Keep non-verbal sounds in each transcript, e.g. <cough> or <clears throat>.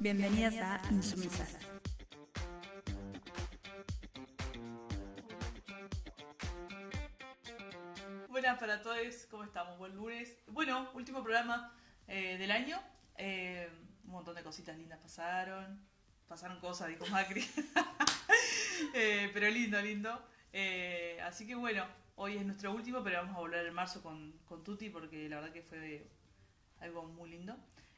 Bienvenidas a Insumisas. Buenas para todos, ¿cómo estamos? Buen lunes. Bueno, último programa eh, del año. Eh, un montón de cositas lindas pasaron. Pasaron cosas, dijo Macri. <laughs> Eh, pero lindo, lindo. Así que bueno, hoy es nuestro último, pero vamos a volver en marzo con, con Tuti porque la verdad que fue algo muy lindo.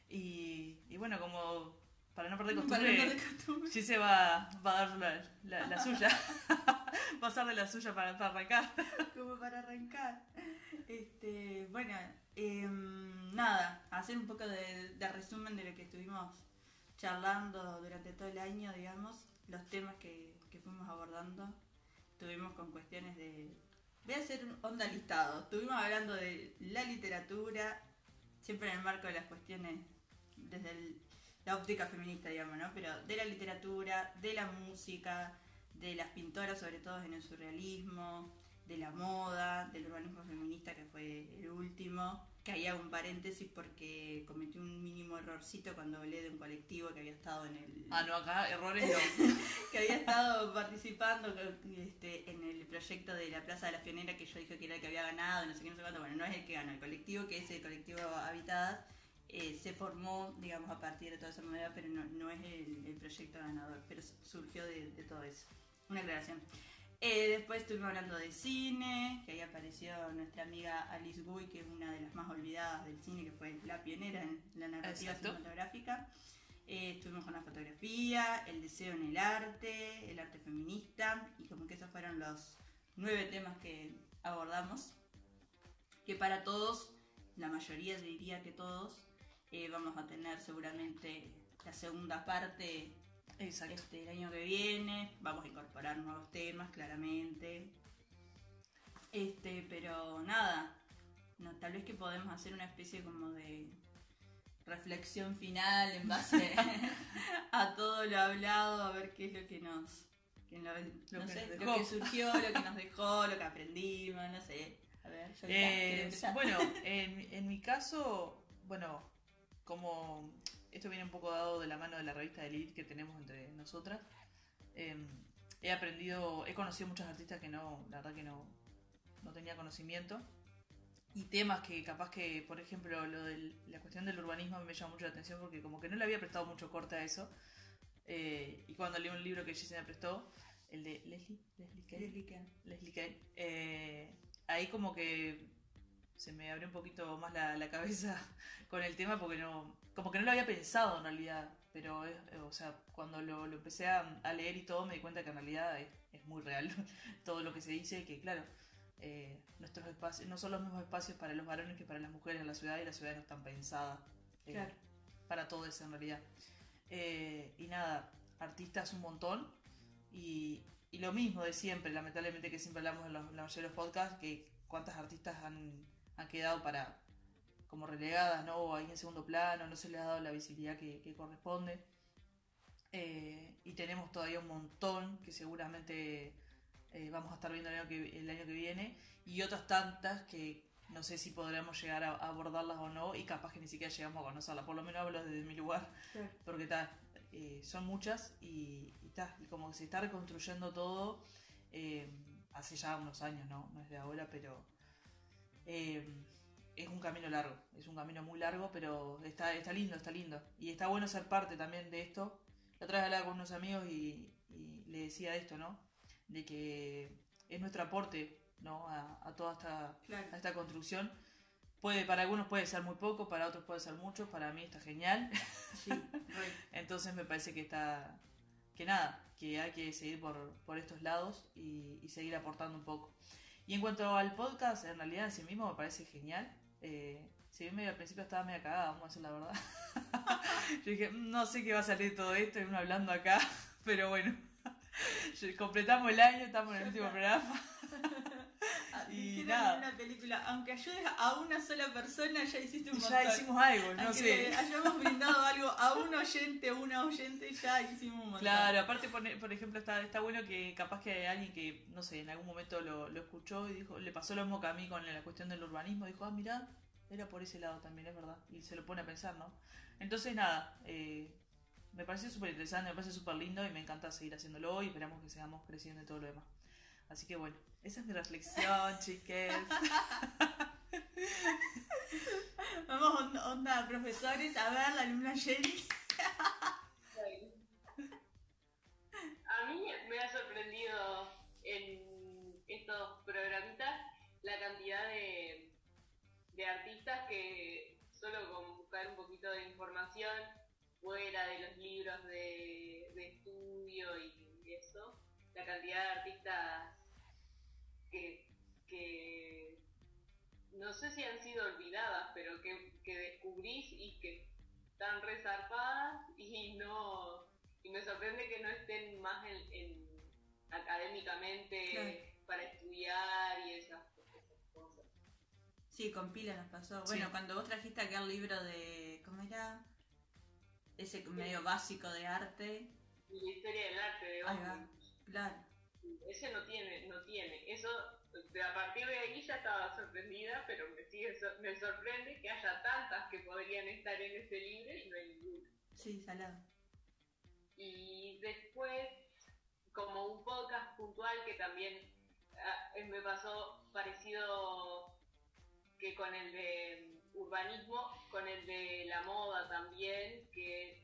Y bueno, como para no perder Para no costumbre, perder costumbre. sí se va, va a dar la, la- la suya. <laughs> va a ser de la suya para, para arrancar. como para arrancar. Este, bueno, em, nada, hacer un poco de, de resumen de lo que estuvimos charlando durante todo el año, digamos, los temas que, que fuimos abordando. Estuvimos con cuestiones de... Voy a hacer un onda listado. Estuvimos hablando de la literatura, siempre en el marco de las cuestiones desde el- la óptica feminista, digamos, ¿no? Pero de la literatura, de la música, de las pintoras, sobre todo en el surrealismo, de la moda, del urbanismo feminista, que fue el último. Que ahí hago un paréntesis porque cometí un mínimo errorcito cuando hablé de un colectivo que había estado en el Ah, no, acá errores no. <laughs> que había estado participando este, en el proyecto de la Plaza de la Pionera que yo dije que era el que había ganado, no sé qué, no sé cuánto. Bueno, no es el que ganó, el colectivo que es el colectivo Habitadas eh, se formó, digamos, a partir de toda esa movida, pero no, no es el, el proyecto ganador, pero surgió de, de todo eso. Una aclaración. Eh, después estuvimos hablando de cine, que ahí apareció nuestra amiga Alice Guy, que es una de las más olvidadas del cine, que fue la pionera en la narrativa Exacto. cinematográfica. Eh, estuvimos con la fotografía, el deseo en el arte, el arte feminista, y como que esos fueron los nueve temas que abordamos. Que para todos, la mayoría diría que todos, eh, vamos a tener seguramente la segunda parte Exacto. este, el año que viene. Vamos a incorporar nuevos temas, claramente. Este, pero nada, no, tal vez que podemos hacer una especie como de reflexión final en base <laughs> a todo lo hablado, a ver qué es lo que nos, que lo, no que sé, nos lo dejó. que surgió, lo que nos dejó, lo que aprendimos, no sé. A ver, yo Eh, bueno, <laughs> en, en mi caso, bueno, como esto viene un poco dado de la mano de la revista de Elite que tenemos entre nosotras, eh, he aprendido, he conocido muchos artistas que no, la verdad que no, no tenía conocimiento. Y temas que capaz que, por ejemplo, lo de la cuestión del urbanismo me llama mucho la atención porque como que no le había prestado mucho corte a eso. Eh, y cuando leí un libro que Gisela me prestó, el de Leslie, Leslie Kane, Leslie Kane. Leslie Kane, eh, ahí como que se me abrió un poquito más la, la cabeza <laughs> con el tema porque no, como que no lo había pensado en realidad, pero es- eh, o sea, cuando lo, lo empecé a, a leer y todo me di cuenta que en realidad es, es muy real <laughs> todo lo que se dice y que claro, eh, nuestros espacios no son los mismos espacios para los varones que para las mujeres en la ciudad y las ciudades no están pensadas eh, Claro. para todo eso en realidad. Eh, y nada, artistas un montón y, y lo mismo de siempre, lamentablemente que siempre hablamos en los, en los podcasts, que cuántas artistas han, han quedado para como relegadas, ¿no? O ahí en segundo plano, no se les ha dado la visibilidad que, que corresponde. Eh, y tenemos todavía un montón que seguramente eh, vamos a estar viendo el año, que, el año que viene y otras tantas que no sé si podremos llegar a, a abordarlas o no y capaz que ni siquiera llegamos a conocerlas. Por lo menos hablo desde mi lugar porque ta, eh, son muchas y, y, ta, y como que se está reconstruyendo todo hace ya unos años, ¿no? No es de ahora, pero eh, es un camino largo, es un camino muy largo, pero está, está lindo, está lindo. Y está bueno ser parte también de esto. La otra vez hablaba con unos amigos y, y le decía esto, ¿no? De que es nuestro aporte, ¿no? A, a toda esta, Claro. a esta construcción. Puede, para algunos puede ser muy poco, para otros puede ser mucho, para mí está genial. Sí. <laughs> Entonces me parece que está. que nada, que hay que seguir por, por estos lados y, y seguir aportando un poco. Y en cuanto al podcast, en realidad en sí mismo me parece genial. Eh, si bien medio al principio estaba media cagada, vamos a decir la verdad. <laughs> Yo dije, "Mm, no sé qué va a salir todo esto, y uno hablando acá, <laughs> pero bueno. <laughs> Completamos el año, estamos en el último programa. Y nada. una película, aunque ayudes a una sola persona, ya hiciste un montón. Ya hicimos algo, no Aunque sé. hayamos brindado algo a un oyente o una oyente, ya hicimos un montón. Claro, aparte, por, por ejemplo, está, está bueno que capaz que hay alguien que, no sé, en algún momento lo, lo escuchó y dijo, le pasó lo mismo que a mí con la cuestión del urbanismo, dijo, ah, mirá, era por ese lado también, es verdad, y se lo pone a pensar, ¿no? Entonces, nada, eh, me pareció súper interesante, me parece súper lindo y me encanta seguir haciéndolo y esperamos que sigamos creciendo y todo lo demás. Así que bueno, esa es mi reflexión, <laughs> chiques. <laughs> Vamos, onda, onda, profesores, a ver, la alumna Jenny. A mí me ha sorprendido en estos programitas la cantidad de, de artistas que solo con buscar un poquito de información fuera de los libros de, de estudio y eso, la cantidad de artistas que, que no sé si han sido olvidadas, pero que, que descubrís y que están resarpadas y no y me sorprende que no estén más en, en académicamente Claro. para estudiar y esas, esas cosas. Sí, con pila nos pasó. Sí. Bueno, cuando vos trajiste aquel libro de. ¿Cómo era? Ese medio básico de arte. La historia del arte de Ahí va. Bauman, Claro. Ese no tiene, no tiene. Eso, a partir de ahí ya estaba sorprendida, pero me sigue me sorprende que haya tantas que podrían estar en ese libro y no hay ninguna. Sí, salado. Y después, como un podcast puntual que también ah, eh, me pasó parecido que con el de urbanismo, con el de la moda también, que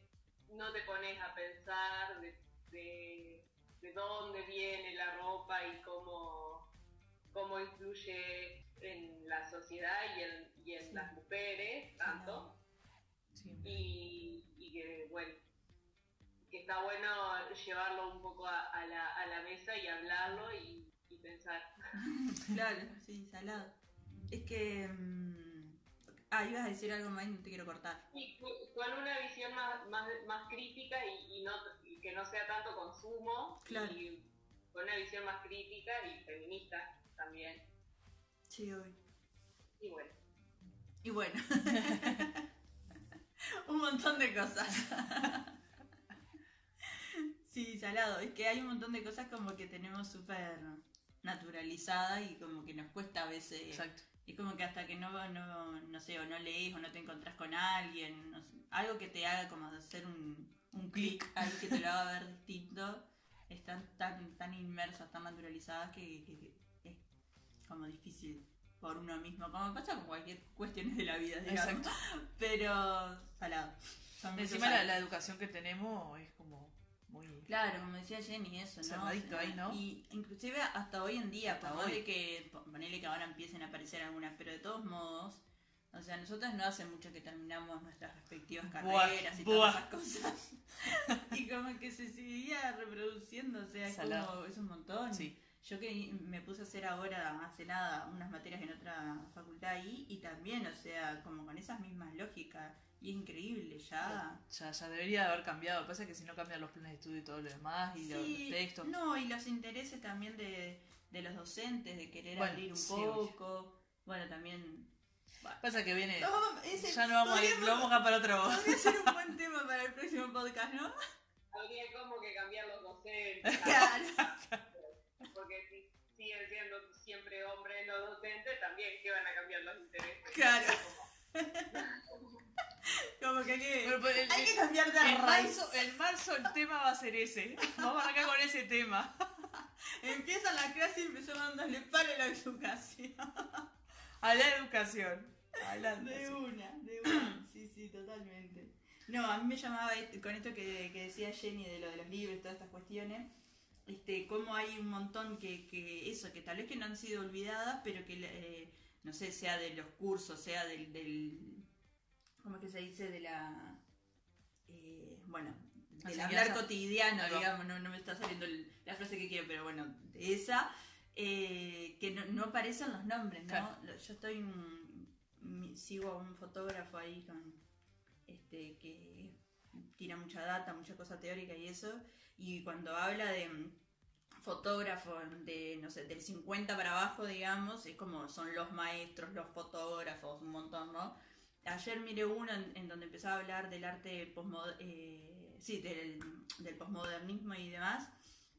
no te pones a pensar de, de- de dónde viene la ropa y cómo, cómo influye en la sociedad y en, y en Sí. las mujeres, tanto Sí. y, y que bueno que está bueno llevarlo un poco a, a la, a la mesa y hablarlo y, y pensar <laughs> Claro, sí, salado. Es que. mm, Ah, ibas a decir algo más y no te quiero cortar. y cu- con una visión más, más, más crítica y, y no que no sea tanto consumo Claro. y con una visión más crítica y feminista también Sí, hoy. y bueno Y bueno. <laughs> un montón de cosas. sí, salado. Es que hay un montón de cosas como que tenemos súper naturalizadas y como que nos cuesta a veces. Exacto. Es como que hasta que no, no, no sé, o no lees o no te encontrás con alguien, no sé, algo que te haga como hacer un, un clic ahí que te lo haga ver distinto, están tan, tan inmersas, tan naturalizadas que, que es como difícil por uno mismo, como pasa con cualquier cuestión de la vida, digamos. Exacto. Pero salado. Encima la, educación que tenemos es como muy... Claro, como decía Jenny, eso, ¿no? Cerradito ahí, ¿no? Y inclusive hasta hoy en día, Hasta por hoy. de que, ponele que ahora empiecen a aparecer algunas, pero de todos modos, o sea, nosotros no hace mucho que terminamos nuestras respectivas Buah, carreras y buah. todas esas cosas. <laughs> y como que se seguía reproduciendo, o sea, es como, es un montón. Sí. Yo que me puse a hacer ahora, hace nada, unas materias en otra facultad ahí, y también, o sea, como con esas mismas lógicas, y es increíble, ya... Ya, ya debería de haber cambiado. Pasa que si no cambian los planes de estudio y todo lo demás y los textos. No, y los intereses también de, de los docentes, de querer Bueno, abrir un sí, poco. Bueno, también. Pasa que viene. No, ese Ya no vamos a ir, lo vamos a dejar para otro. Podría ser un buen tema para el próximo podcast, ¿no? habría como que cambiar los docentes Claro. <laughs> porque si siguen siendo siempre hombres los docentes también que van a cambiar los intereses Claro. <laughs> Como que hay que, Pero, pero, el- hay que cambiar de en, raíz. marzo, en marzo el tema va a ser ese. Vamos a arrancar con ese tema. <laughs> Empieza la clase y empezó dándole palo a la educación. A la educación. A la De educación. una, de una. <clears throat> Sí, sí, totalmente. No, a mí me llamaba este- con esto que, que decía Jenny de lo de los libros y todas estas cuestiones. Este, cómo hay un montón que, que eso, que tal vez que no han sido olvidadas, pero que, eh, no sé, sea de los cursos, sea del, del ¿cómo es que se dice? De la, eh, bueno, del hablar cotidiano, digamos, no, no me está saliendo el- la frase que quiero, pero bueno, de esa, eh, que no, no aparecen los nombres, ¿no? Claro. Yo estoy, sigo a un fotógrafo ahí con, este, que tira mucha data, mucha cosa teórica y eso, y cuando habla de mm, fotógrafos de, no sé, del 50 para abajo, digamos, es como son los maestros, los fotógrafos, un montón, ¿no? Ayer miré uno en, en donde empezaba a hablar del arte postmoder- eh, sí, del, del posmodernismo y demás,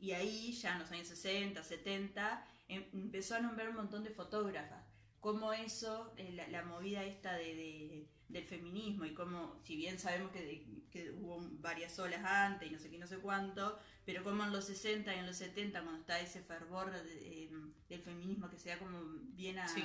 y ahí ya en los años 60, 70, em- empezó a nombrar un montón de fotógrafas, cómo eso, eh, la, la movida esta de, de- del feminismo y cómo, si bien sabemos que, que hubo varias olas antes y no sé qué, no sé cuánto, pero como en los 60 y en los 70, cuando está ese fervor de- eh, del feminismo que se da como bien a, Sí.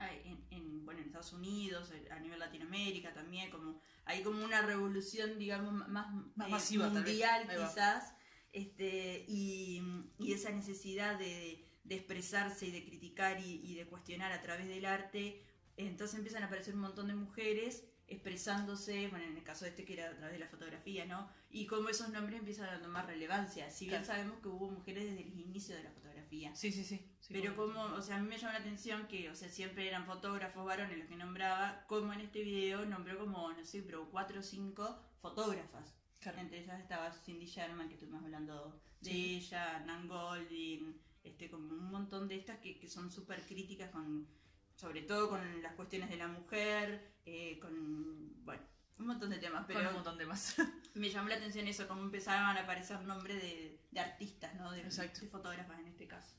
a- en, en, bueno, en Estados Unidos, a nivel Latinoamérica también, como hay como una revolución, digamos, más, Más eh, masiva, mundial quizás, este, y, y esa necesidad de, de expresarse y de criticar y, y de cuestionar a través del arte, entonces empiezan a aparecer un montón de mujeres expresándose, bueno, en el caso de este que era a través de la fotografía, ¿no? Y cómo esos nombres empiezan a tomar relevancia, si bien Claro. sabemos que hubo mujeres desde el inicio de la fotografía. Sí, sí, sí. sí, Pero como- o sea, a mí me llama la atención que, o sea, siempre eran fotógrafos varones los que nombraba, como en este video nombró como, no sé, pero cuatro o cinco fotógrafas. Claro. Entre ellas estaba Cindy Sherman, que estuvimos hablando de Sí. ella, Nan Goldin, este, como un montón de estas que, que son súper críticas con, sobre todo con las cuestiones de la mujer, eh, con, bueno, un montón de temas, Con pero un montón de más. <laughs> me llamó la atención eso, cómo empezaban a aparecer nombres de, de artistas, ¿no? De, Exacto. de fotógrafas en este caso.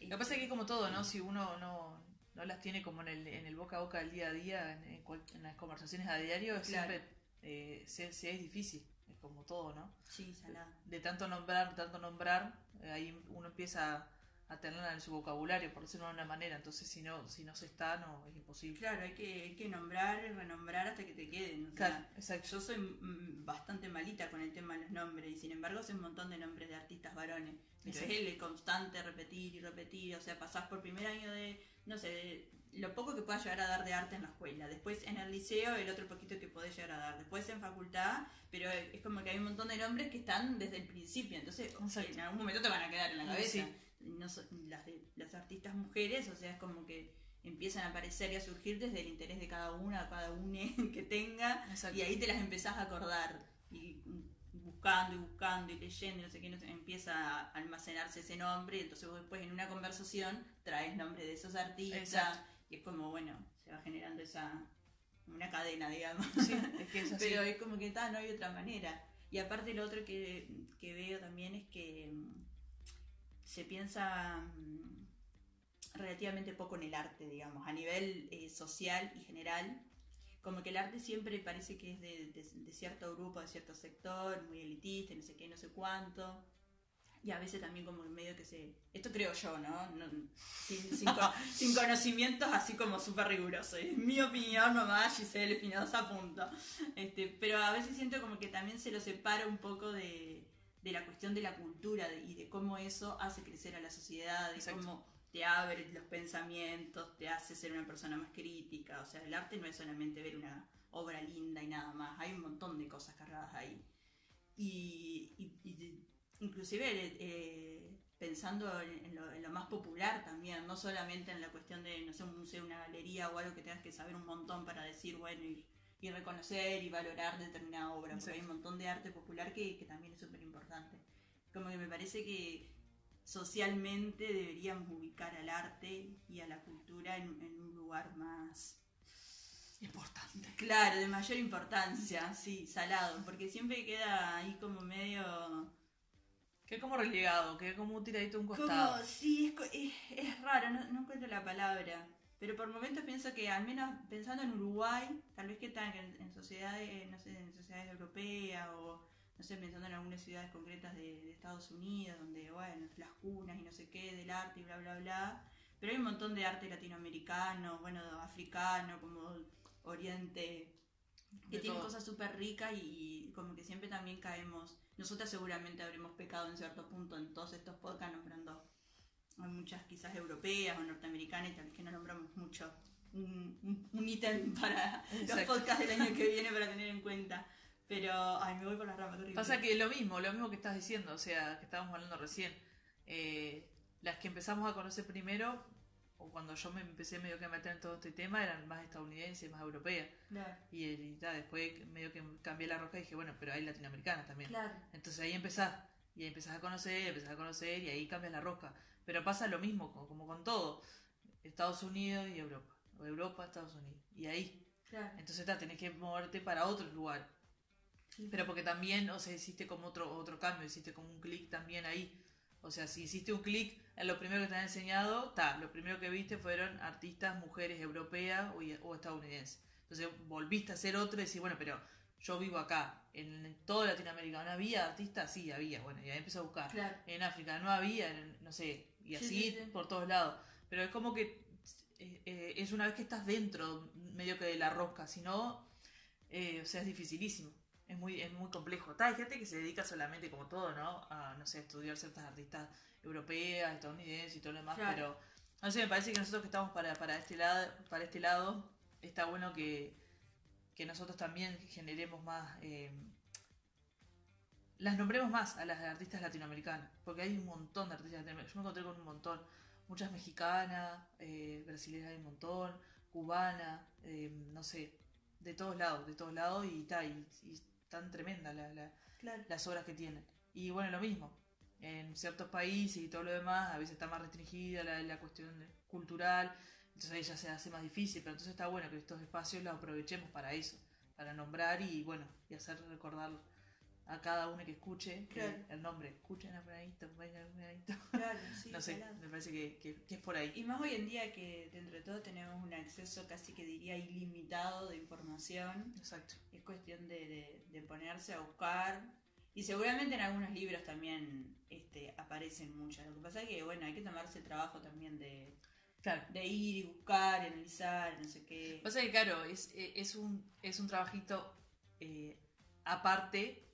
Lo que pasa es que como todo, ¿no? Si uno no, no las tiene como en el, en el boca a boca del día a día, en, en cual- en las conversaciones a diario, Claro. siempre eh, se, se es difícil. Como todo, ¿no? Sí, salada. De tanto nombrar, tanto nombrar, eh, ahí uno empieza a tenerla en su vocabulario, por decirlo de una manera. Entonces, si no, si no se está, no, es imposible. Claro, hay que, hay que nombrar y renombrar hasta que te queden. o sea, Claro, exacto. yo soy mm, bastante malita con el tema de los nombres y sin embargo sé un montón de nombres de artistas varones. Es el constante repetir y repetir, o sea, pasás por primer año de, no sé, de lo poco que puedas llegar a dar de arte en la escuela, después en el liceo el otro poquito que podés llegar a dar, después en facultad, pero es como que hay un montón de nombres que están desde el principio, entonces Exacto. en algún momento te van a quedar en la cabeza. sí. No las, de- las artistas mujeres, o sea, es como que empiezan a aparecer y a surgir desde el interés de cada una, cada une <laughs> que tenga, Exacto. y ahí te las empezás a acordar. Y buscando y buscando y leyendo no sé qué, no sé, empieza a almacenarse ese nombre, y entonces vos después en una conversación traes nombre de esos artistas, Exacto. Y es como, bueno, se va generando esa una cadena, digamos. Sí, es que es <laughs> así. Pero es como que tal, no hay otra manera. Y aparte lo otro que, que veo también es que mm, se piensa mm, relativamente poco en el arte, digamos, a nivel eh, social y general. Como que el arte siempre parece que es de, de- de cierto grupo, de cierto sector, muy elitista, no sé qué, no sé cuánto. Y a veces también como en medio que se... Esto creo yo, ¿no? No- sin, sin co- <laughs> sin conocimientos así como súper rigurosos. Es mi opinión nomás, Giselle Espinosa, punto. Este, pero a veces siento como que también se lo separa un poco de, de la cuestión de la cultura y de cómo eso hace crecer a la sociedad, Exacto. cómo te abre los pensamientos, te hace ser una persona más crítica. O sea, el arte no es solamente ver una obra linda y nada más, hay un montón de cosas cargadas ahí. Y, y- y inclusive eh, pensando en, en lo, en lo más popular también, no solamente en la cuestión de, no sé, un museo, una galería o algo que tengas que saber un montón para decir, bueno, y, y reconocer y valorar determinada obra, porque hay un montón de arte popular que, que también es súper importante. Como que me parece que socialmente deberíamos ubicar al arte y a la cultura en, en un lugar más Importante. Claro, de mayor importancia, sí, salado, porque siempre queda ahí como medio... Que como relegado, que como tiradito a un Como, costado. sí, es, es, es raro, no, no encuentro la palabra, pero por momentos pienso que al menos pensando en Uruguay, tal vez que están en, en sociedades, no sé, en sociedades europeas o, no sé, pensando en algunas ciudades concretas de, de Estados Unidos, donde, bueno, las cunas y no sé qué, del arte y bla, bla, bla, pero hay un montón de arte latinoamericano, bueno, africano, como Oriente, que tienen todo. cosas súper ricas y, como que siempre también caemos. Nosotras seguramente habremos pecado en cierto punto en todos estos podcasts nombrando a muchas quizás europeas o norteamericanas y tal vez que no nombramos mucho un, un- ítem <laughs> para los Exacto. podcasts del año que viene para tener en cuenta. Pero, ay, me voy por las ramas, horrible. Pasa que lo mismo, lo mismo que estás diciendo, o sea, que estábamos hablando recién. Eh, las que empezamos a conocer primero, o cuando yo me empecé medio que a meter en todo este tema, eran más estadounidenses, más europeas. Claro, Y, y ta, después medio que cambié la roca y dije, bueno, pero hay latinoamericanas también. claro. Entonces ahí empezás, y ahí empezás a conocer, empezás a conocer, y ahí cambias la rosca. Pero pasa lo mismo, co- como con todo. Estados Unidos y Europa. O Europa, Estados Unidos. Y ahí. claro. Entonces ta, tenés que moverte para otro lugar. Pero porque también, o sea, hiciste como otro, otro cambio, hiciste como un clic también ahí. O sea, si hiciste un clic en lo primero que te han enseñado, está, lo primero que viste fueron artistas, mujeres europeas o, o estadounidenses. Entonces volviste a hacer otro y decís, bueno, pero yo vivo acá, en, toda Latinoamérica, ¿no había artistas? Sí, había, bueno, y ahí empecé a buscar. Claro. En África no había, en- no sé, y Sí, así sí, sí. por todos lados. Pero es como que eh, eh, es una vez que estás dentro, medio que de la rosca, si no, eh, o sea, es dificilísimo. Es muy, es muy complejo. Está, hay gente que se dedica solamente, como todo, ¿no? A, no sé, estudiar ciertas artistas europeas, estadounidenses y todo lo demás, Claro. pero no sé, me parece que nosotros que estamos para, para este lado, para este lado, está bueno que, que nosotros también generemos más, eh, las nombremos más a las artistas latinoamericanas, porque hay un montón de artistas latinoamericanas. Yo me encontré con un montón, muchas mexicanas, eh, brasileñas hay un montón, cubanas, eh, no sé, de todos lados, de todos lados y, ta, y, y están tremendas la- la- Claro. las obras que tienen. Y bueno, lo mismo, en ciertos países y todo lo demás, a veces está más restringida la, la cuestión cultural, entonces ahí ya se hace más difícil, pero entonces está bueno que estos espacios los aprovechemos para eso, para nombrar y bueno, y hacer recordar a cada uno que escuche que Claro. el nombre, escuchen a Fulanito, vengan a Fulanito. Claro, sí, <laughs> no sé, claro. me parece que, que- que es por ahí. Y más hoy en día que dentro de todo tenemos un acceso casi que diría ilimitado de información. Exacto. Es cuestión de, de- de ponerse a buscar. Y seguramente en algunos libros también este, aparecen muchas. Lo que pasa es que, bueno, hay que tomarse el trabajo también de, Claro. de ir y buscar, analizar, no sé qué. Pasa que, claro, es, es, un, es un trabajito eh, aparte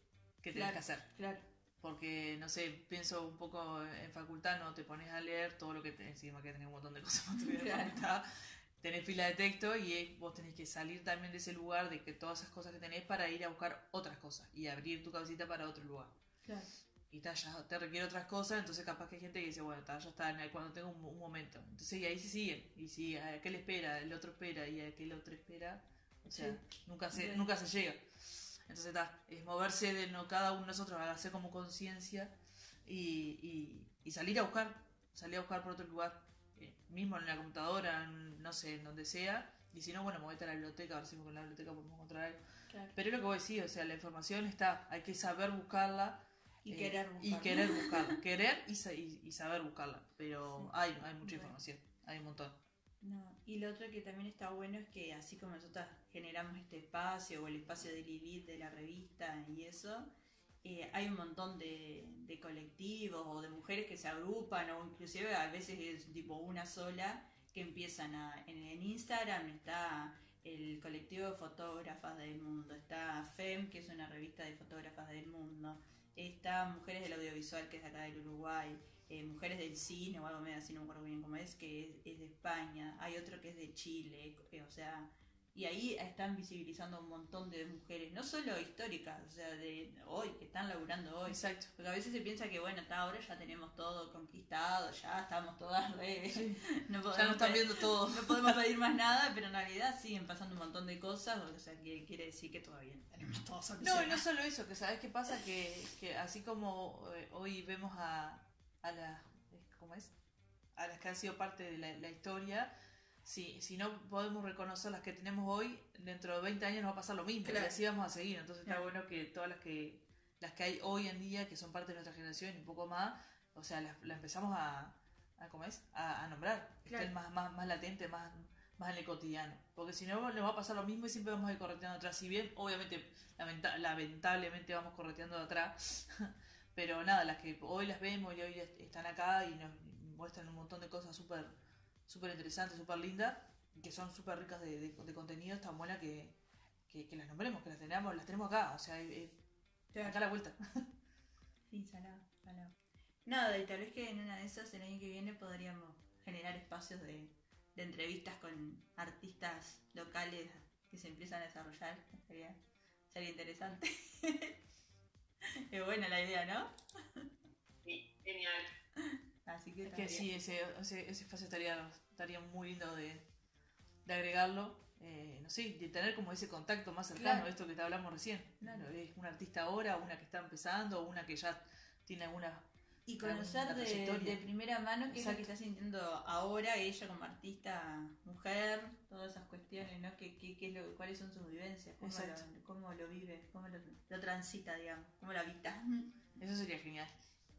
que tenés Claro. que hacer. Claro, Porque, no sé, pienso un poco en facultad, no te pones a leer todo lo que tenés, encima que tenés un montón de cosas para estudiar en Claro. facultad, tenés pila de texto y vos tenés que salir también de ese lugar, de que todas esas cosas que tenés para ir a buscar otras cosas y abrir tu cabecita para otro lugar. claro. Y ta, ya te requiere otras cosas, entonces capaz que hay gente que dice, bueno, ta, ya está, en el- cuando tengo un, un momento. Entonces y ahí se siguen, y si aquel espera, el otro espera y aquel otro espera, o sea, Sí. nunca, se, Sí. nunca se llega. Entonces está, es moverse de no cada uno de nosotros, hacer como conciencia y, y, y salir a buscar, salir a buscar por otro lugar, eh, mismo en la computadora, en- no sé, en donde sea, y si no, bueno, movete a la biblioteca, a ver si con la biblioteca podemos encontrar algo. claro. Pero es lo que vos decís, o sea, la información está, hay que saber buscarla Y eh, querer buscar. Y querer buscarla. <laughs> querer y, sa- y- y saber buscarla. Pero Sí. hay, hay mucha Bueno. información. Hay un montón. No, y lo otro que también está bueno es que así como nosotros generamos este espacio o el espacio de Lilith de la revista y eso, eh, hay un montón de, colectivos o de mujeres que se agrupan o inclusive a veces es tipo una sola que empiezan a... En, en Instagram está el colectivo de fotógrafas del mundo, está FEM, que es una revista de fotógrafas del mundo, está Mujeres del Audiovisual, que es acá del Uruguay, eh, Mujeres del Cine o algo medio así, no me acuerdo bien cómo es, que es, es de España, hay otro que es de Chile, eh, o sea, y ahí están visibilizando un montón de mujeres, no solo históricas, o sea, de hoy, que están laburando hoy. Exacto. Porque a veces se piensa que, bueno, hasta ahora ya tenemos todo conquistado, ya estamos todas re... <laughs> No Ya podemos no están pedir- viendo todo. no podemos <laughs> pedir más nada, pero en realidad siguen pasando un montón de cosas, o sea, que quiere decir que todavía tenemos todo No, y no solo eso, que sabes qué pasa, que, que así como eh, hoy vemos a, a las, ¿cómo es? A las que han sido parte de la, la historia, si, si no podemos reconocer las que tenemos hoy, dentro de 20 años nos va a pasar lo mismo, Claro. y así vamos a seguir. Entonces está Claro. bueno que todas las que las que hay hoy en día, que son parte de nuestra generación y un poco más, o sea, las, las empezamos a, a, ¿cómo es? A, a nombrar, que Claro. estén más, más, más latente, más, más en el cotidiano. Porque si no, nos va a pasar lo mismo y siempre vamos a ir correteando atrás. Si bien, obviamente, lamenta- lamentablemente vamos correteando de atrás, <laughs> pero nada, las que hoy las vemos y hoy est- están acá y nos muestran un montón de cosas súper súper interesantes, súper lindas, que son súper ricas de, de, de contenido, tan buenas que, que, que las nombremos, que las tenemos, las tenemos acá, o sea, eh, eh, acá a la vuelta. <laughs> Sí, salado, salado. Nada, y tal vez que en una de esas el año que viene podríamos generar espacios de, de entrevistas con artistas locales que se empiezan a desarrollar. Sería, sería interesante. <laughs> <laughs> es buena la idea, ¿no? Sí, genial. Así que, Es que sí, ese, ese, ese espacio estaría, estaría muy lindo de, de agregarlo. eh, no sé, de tener como ese contacto más cercano, Claro. esto que te hablamos recién. Claro. Es una artista ahora, una que está empezando, una que ya tiene alguna... Y conocer de, primera mano qué es lo que está sintiendo ahora ella como artista mujer, todas esas cuestiones, ¿no? ¿Qué, qué, qué es lo, ¿Cuáles son sus vivencias? ¿Cómo, lo, cómo lo vive? ¿Cómo lo, lo transita, digamos? ¿Cómo lo habita? Eso sería genial.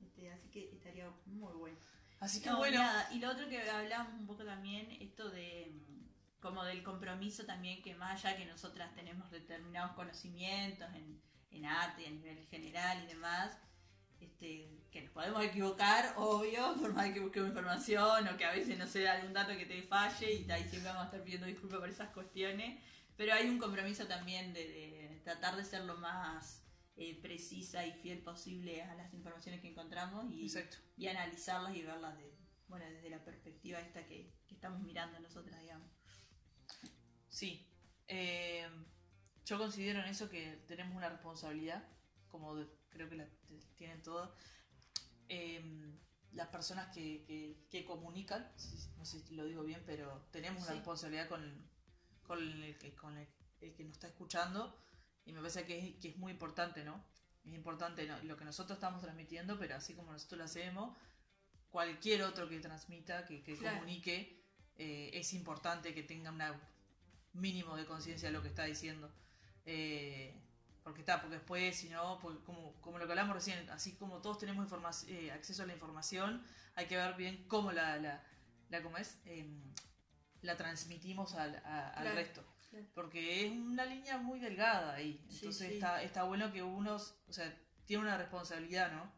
Este, así que estaría muy bueno. Así que No, bueno, nada, Y lo otro que hablábamos un poco también, esto de mm, como del compromiso también, que más allá que nosotras tenemos determinados conocimientos en, en arte y a nivel general y demás, podemos equivocar, obvio, <laughs> por más que busquemos información o que a veces no sea algún dato que te falle y ahí siempre vamos a estar pidiendo disculpas por esas cuestiones, pero hay un compromiso también de, de tratar de ser lo más eh, precisa y fiel posible a las informaciones que encontramos y, analizarlas y verlas de, bueno, desde la perspectiva esta que, que estamos mirando nosotras, digamos. Sí. Eh, yo considero en eso que tenemos una responsabilidad, como de- creo que la tienen todas. Eh, las personas que, que- que comunican, no sé si lo digo bien, pero tenemos una Sí. responsabilidad con, con, el, que, con el, el que nos está escuchando y me parece que es, que es muy importante, ¿no? Es importante ¿no? lo que nosotros estamos transmitiendo, pero así como nosotros lo hacemos, cualquier otro que transmita, que, que Claro. comunique, eh, es importante que tenga un mínimo de conciencia de lo que está diciendo. Eh, porque está, porque después, si no, pues, como, como lo que hablamos recién, así como todos tenemos eh, acceso a la información, hay que ver bien cómo la, la, la, ¿cómo es? Em, la transmitimos al, a- al Claro, resto. claro. Porque es una línea muy delgada ahí. Entonces sí. Está, está bueno que uno, o sea, tiene una responsabilidad, ¿no?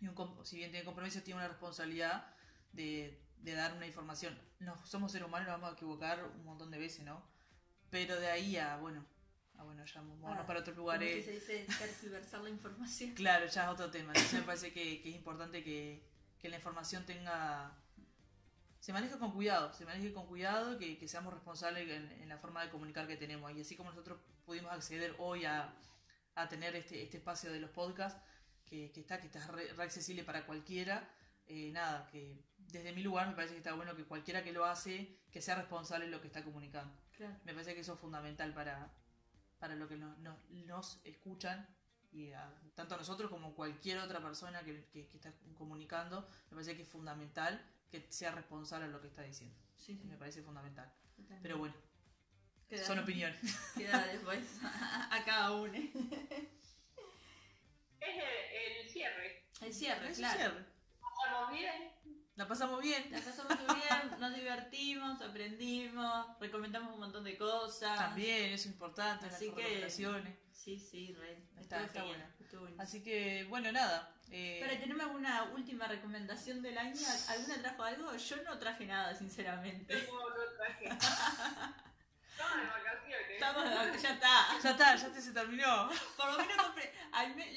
Y un, si bien tiene compromiso, tiene una responsabilidad de, de dar una información. No, somos seres humanos, nos vamos a equivocar un montón de veces, ¿no? Pero de ahí a, bueno, a bueno, ya movernos Ah, para otros lugares. se dice tergiversar la información. <laughs> Claro, ya es otro tema. Entonces me parece que, que es importante que, que la información tenga. Se maneje con cuidado, se maneje con cuidado, que, que seamos responsables en, en la forma de comunicar que tenemos. Y así como nosotros pudimos acceder hoy a, a tener este, este espacio de los podcasts, que, que está, que está re, re accesible para cualquiera, eh, nada, que desde mi lugar me parece que está bueno que cualquiera que lo hace, que sea responsable en lo que está comunicando. Claro. Me parece que eso es fundamental para, para lo que nos, nos, nos escuchan, y a- tanto a nosotros como cualquier otra persona que, que- que está comunicando, me parece que es fundamental que sea responsable de lo que está diciendo. Sí, sí. Me parece fundamental. totalmente. Pero bueno, Queda- son opiniones. <laughs> Queda después a cada uno. Es el, el cierre. El cierre, Ese claro. cierre. ¿Pasamos bien? La pasamos bien. La pasamos muy bien, nos divertimos, aprendimos, recomendamos un montón de cosas. También, eso es importante, las Así que- recomendaciones. Sí, sí, re. Está- está bueno. Así que, bueno, nada. eh, Pero tenemos alguna última recomendación del año. ¿Alguna trajo algo? Yo no traje nada, sinceramente. Yo no traje. <laughs> Estamos de vacaciones. Estamos, ya está. ya está, ya se terminó. Por lo menos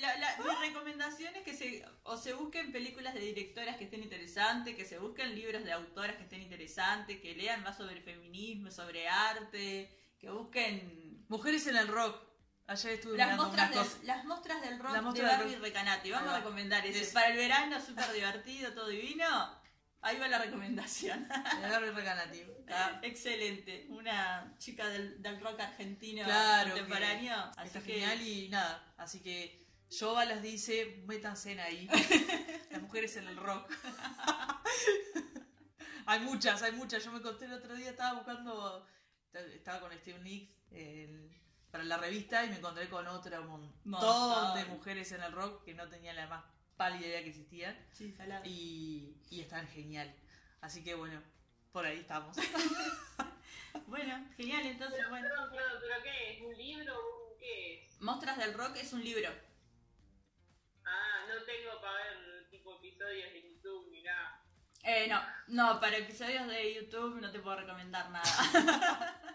la- la- mi recomendación es que se, o se busquen películas de directoras que estén interesantes, que se busquen libros de autoras que estén interesantes, que lean más sobre feminismo, sobre arte, que busquen Mujeres en el rock. Ayer estuve las mostras, del, las mostras del rock de Barbie rock. Recanati. Vamos a recomendar ese. Ese. Para el verano, súper divertido, todo divino. Ahí va la recomendación. <laughs> Recanati. Está, Excelente. Una chica del, del rock argentino Claro, contemporáneo. que Así está que genial y nada. Así que Yoba las dice, métanse en ahí. <laughs> Las mujeres en el rock. <laughs> hay muchas, hay muchas. Yo me conté el otro día, estaba buscando, estaba con Steve Nicks el- para la revista y me encontré con otra un montón Montón. de mujeres en el rock que no tenía la más pálida idea que existían Sí, y, y están genial. Así que bueno, por ahí estamos. <laughs> Bueno, genial, entonces, Pero, bueno. perdón, perdón, ¿pero qué es? ¿Un libro? ¿Un qué es? Mostras del Rock es un libro. Ah, no tengo para ver tipo episodios de YouTube ni nada. Eh, no, no, para episodios de YouTube no te puedo recomendar nada. <laughs>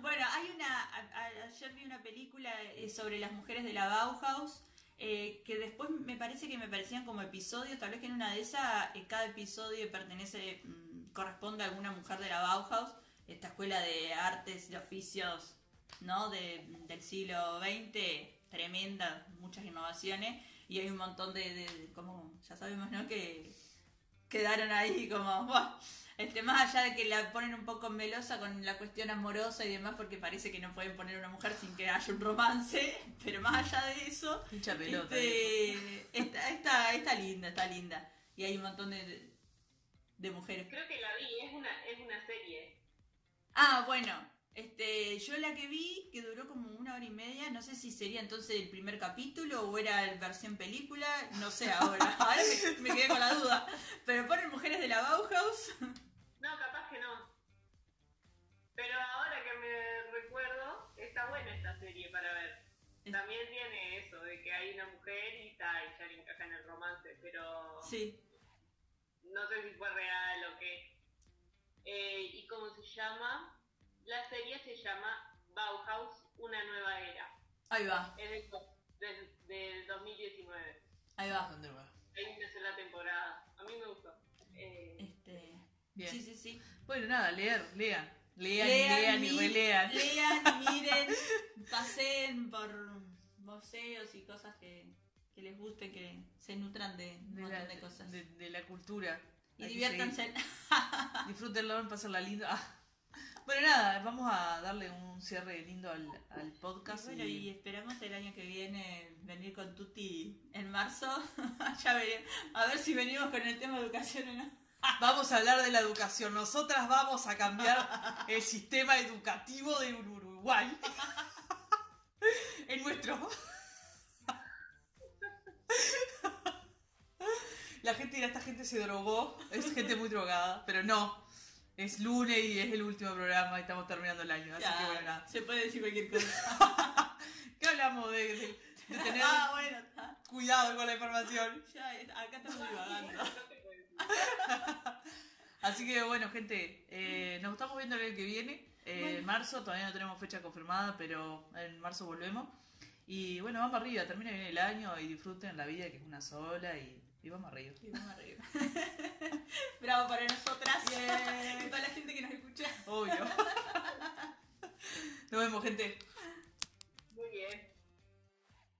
bueno, hay una. a- a- ayer vi una película eh, sobre las mujeres de la Bauhaus. Eh, que después me parece que me parecían como episodios, tal vez que en una de esas eh, cada episodio pertenece, mm, corresponde a alguna mujer de la Bauhaus, esta escuela de artes y oficios ¿no? de, del siglo XX, tremenda, muchas innovaciones, y hay un montón de, de- como ya sabemos, ¿no? que quedaron ahí como, ¡buah! este, más allá de que la ponen un poco melosa con la cuestión amorosa y demás, porque parece que no pueden poner una mujer sin que haya un romance, <laughs> pero más allá de eso, pelota. este, está, está, está linda, está linda. Y hay un montón de, de mujeres. Creo que la vi, es una, es una serie. Ah, bueno. Este, yo la que vi, que duró como una hora y media, no sé si sería entonces el primer capítulo o era el versión película, no sé <laughs> ahora, ahora me, me quedé con la duda. Pero ponen mujeres de la Bauhaus. No, capaz que no. Pero ahora que me recuerdo, está buena esta serie para ver. También tiene eso, de que hay una mujer y tal, y ya le encaja en el romance, pero Sí, no sé si fue real o qué. Eh, ¿Y cómo se llama? La serie se llama Bauhaus, una nueva era. ahí va, Es del, del, del 2019. ahí va. ¿Dónde va? Ahí empezó la temporada. A mí me gustó. Eh, Este, Bien. sí, sí, sí. Bueno, nada, leer, lean. Lean, y lean y relean. Lean, <laughs> miren, paseen por museos y cosas que, que les guste, que se nutran de un De montón la, de cosas. de- de la cultura. y Hay diviértanse. Disfrútenlo, pasarla lindo. Ah. Bueno, nada, vamos a darle un cierre lindo al, al Y podcast. bueno, y- y esperamos el año que viene venir con Tuti en marzo. <laughs> ya veremos. A ver si venimos con el tema de educación o no. Vamos a hablar de la educación. Nosotras vamos a cambiar el sistema educativo de Uruguay. en nuestro. La gente dirá, esta gente se drogó. Es gente muy drogada. Pero no. Es lunes y es el último programa y estamos terminando el año. Así Ya, que bueno, nada. se puede decir cualquier cosa. <laughs> ¿Qué hablamos de, de- de tener ah, bueno, está. cuidado con la información? Ya, acá estamos divagando. <laughs> Así que bueno, gente, eh, nos estamos viendo el año que viene. eh, Bueno. En marzo, todavía no tenemos fecha confirmada, pero en marzo volvemos. Y bueno, vamos arriba, termina bien el año y disfruten la vida que es una sola y, y vamos arriba. Y vamos arriba. <laughs> Bravo para nosotras Bien. <laughs> y para la gente que nos escucha. Obvio. <laughs> Nos vemos, gente.